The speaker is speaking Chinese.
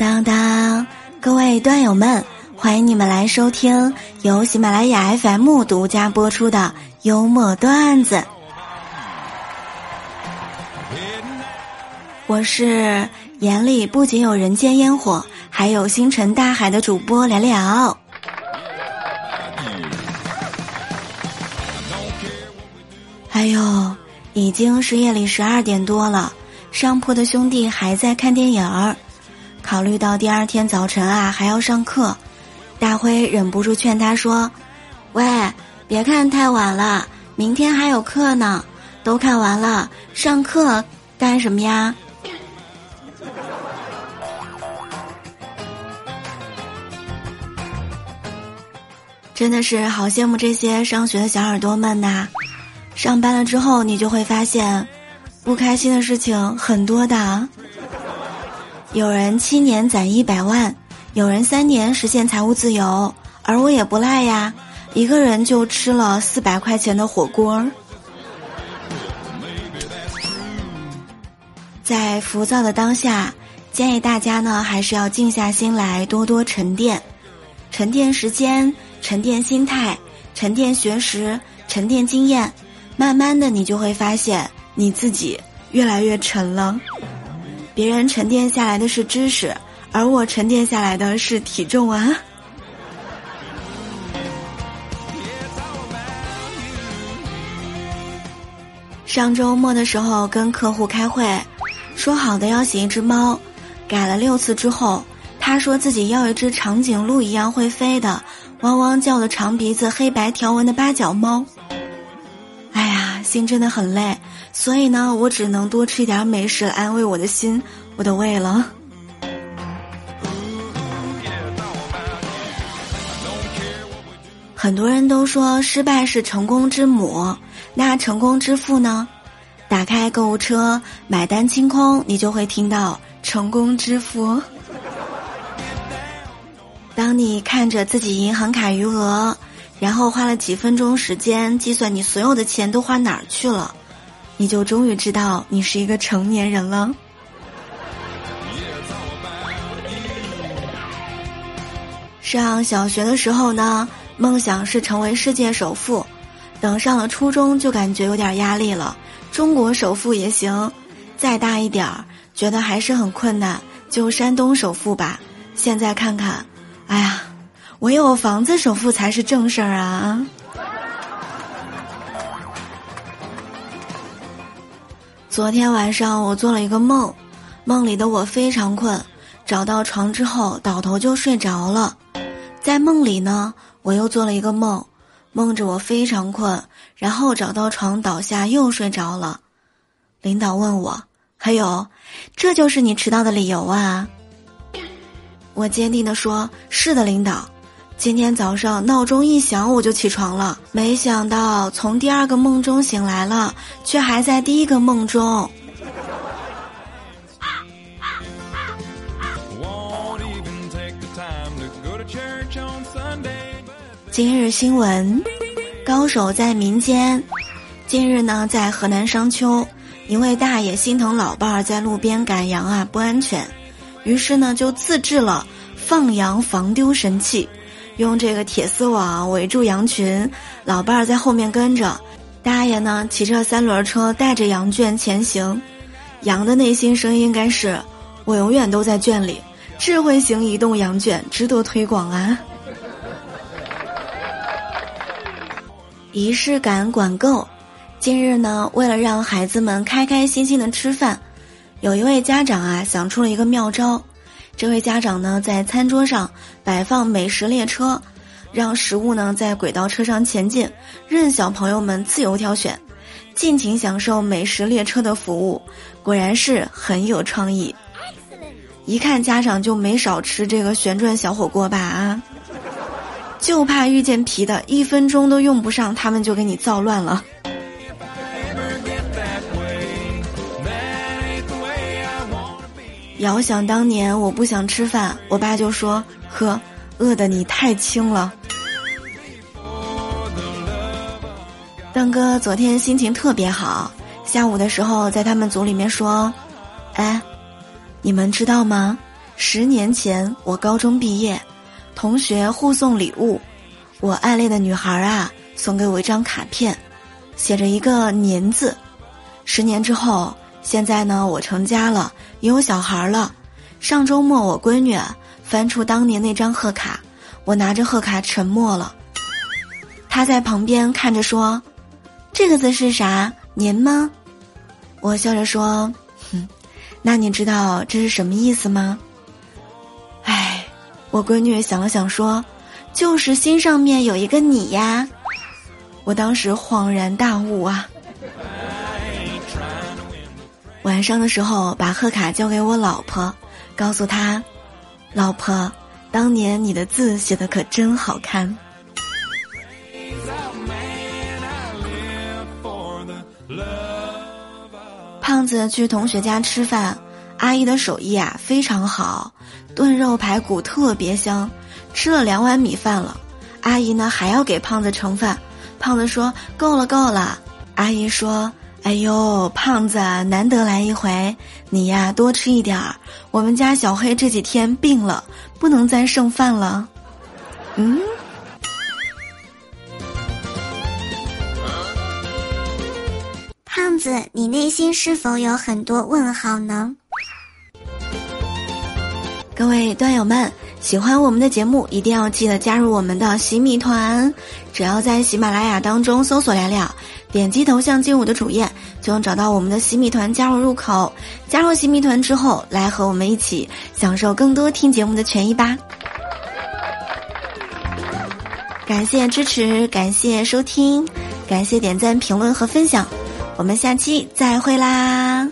当当，各位段友们，欢迎你们来收听由喜马拉雅 FM 独家播出的幽默段子。我是眼里不仅有人间烟火，还有星辰大海的主播聊聊。哎呦，已经是夜里十二点多了，上铺的兄弟还在看电影儿。考虑到第二天早晨啊还要上课，大辉忍不住劝他说：“喂，别看太晚了，明天还有课呢。都看完了，上课干什么呀？”真的是好羡慕这些上学的小耳朵们呐！上班了之后，你就会发现，不开心的事情很多的。有人七年攒一百万，有人三年实现财务自由，而我也不赖呀，一个人就吃了四百块钱的火锅。在浮躁的当下，建议大家呢还是要静下心来，多多沉淀，沉淀时间，沉淀心态，沉淀学识，沉淀经验，慢慢的你就会发现你自己越来越沉了。别人沉淀下来的是知识，而我沉淀下来的是体重啊！上周末的时候跟客户开会，说好的要写一只猫，改了六次之后，他说自己要一只长颈鹿一样会飞的、汪汪叫的长鼻子、黑白条纹的八角猫。心真的很累。所以呢，我只能多吃一点美食安慰我的心，我的胃了。很多人都说失败是成功之母，那成功之父呢？打开购物车，买单清空，你就会听到“成功之父”。当你看着自己银行卡余额，然后花了几分钟时间计算你所有的钱都花哪儿去了。你就终于知道你是一个成年人了。上小学的时候呢，梦想是成为世界首富；等上了初中，就感觉有点压力了。中国首富也行，再大一点儿，觉得还是很困难，就山东首富吧。现在看看，哎呀，唯有房子首付才是正事儿啊！昨天晚上我做了一个梦，梦里的我非常困，找到床之后倒头就睡着了。在梦里呢，我又做了一个梦，梦着我非常困，然后找到床倒下又睡着了。领导问我：“还有，这就是你迟到的理由啊？”我坚定地说：“是的，领导。”今天早上闹钟一响，我就起床了。没想到从第二个梦中醒来了，却还在第一个梦中。今日新闻：高手在民间。近日呢，在河南商丘，一位大爷心疼老伴儿在路边赶羊啊不安全，于是呢就自制了放羊防丢神器。用这个铁丝网围住羊群，老伴儿在后面跟着，大爷呢骑着三轮车带着羊圈前行。羊的内心声音应该是：我永远都在圈里。智慧型移动羊圈值得推广啊！仪式感管够。近日呢，为了让孩子们开开心心的吃饭，有一位家长啊想出了一个妙招。这位家长呢，在餐桌上摆放美食列车，让食物呢在轨道车上前进，任小朋友们自由挑选，尽情享受美食列车的服务。果然是很有创意，一看家长就没少吃这个旋转小火锅吧啊！就怕遇见皮的，一分钟都用不上，他们就给你造乱了。遥想当年，我不想吃饭，我爸就说：“呵，饿的你太轻了。”邓哥昨天心情特别好，下午的时候在他们组里面说：“哎，你们知道吗？十年前我高中毕业，同学互送礼物，我暗恋的女孩啊送给我一张卡片，写着一个年字。十年之后，现在呢我成家了，也有小孩了。上周末我闺女翻出当年那张贺卡，我拿着贺卡沉默了。她在旁边看着说：“这个字是啥？年吗？”我笑着说：“哼，那你知道这是什么意思吗？”哎，我闺女想了想说：“就是心上面有一个你呀。”我当时恍然大悟啊！晚上的时候，把贺卡交给我老婆，告诉她：“老婆，当年你的字写的可真好看。”胖子去同学家吃饭，阿姨的手艺啊非常好，炖肉排骨特别香，吃了两碗米饭了。阿姨呢还要给胖子盛饭，胖子说够了够了。阿姨说：“哎呦，胖子难得来一回，你呀多吃一点儿。我们家小黑这几天病了，不能再剩饭了。”嗯。胖子，你内心是否有很多问号呢？各位段友们，喜欢我们的节目，一定要记得加入我们的喜米团。只要在喜马拉雅当中搜索“聊聊”，点击头像进入我的主页，就能找到我们的喜米团加入入口。加入喜米团之后，来和我们一起享受更多听节目的权益吧。感谢支持，感谢收听，感谢点赞、评论和分享。我们下期再会啦！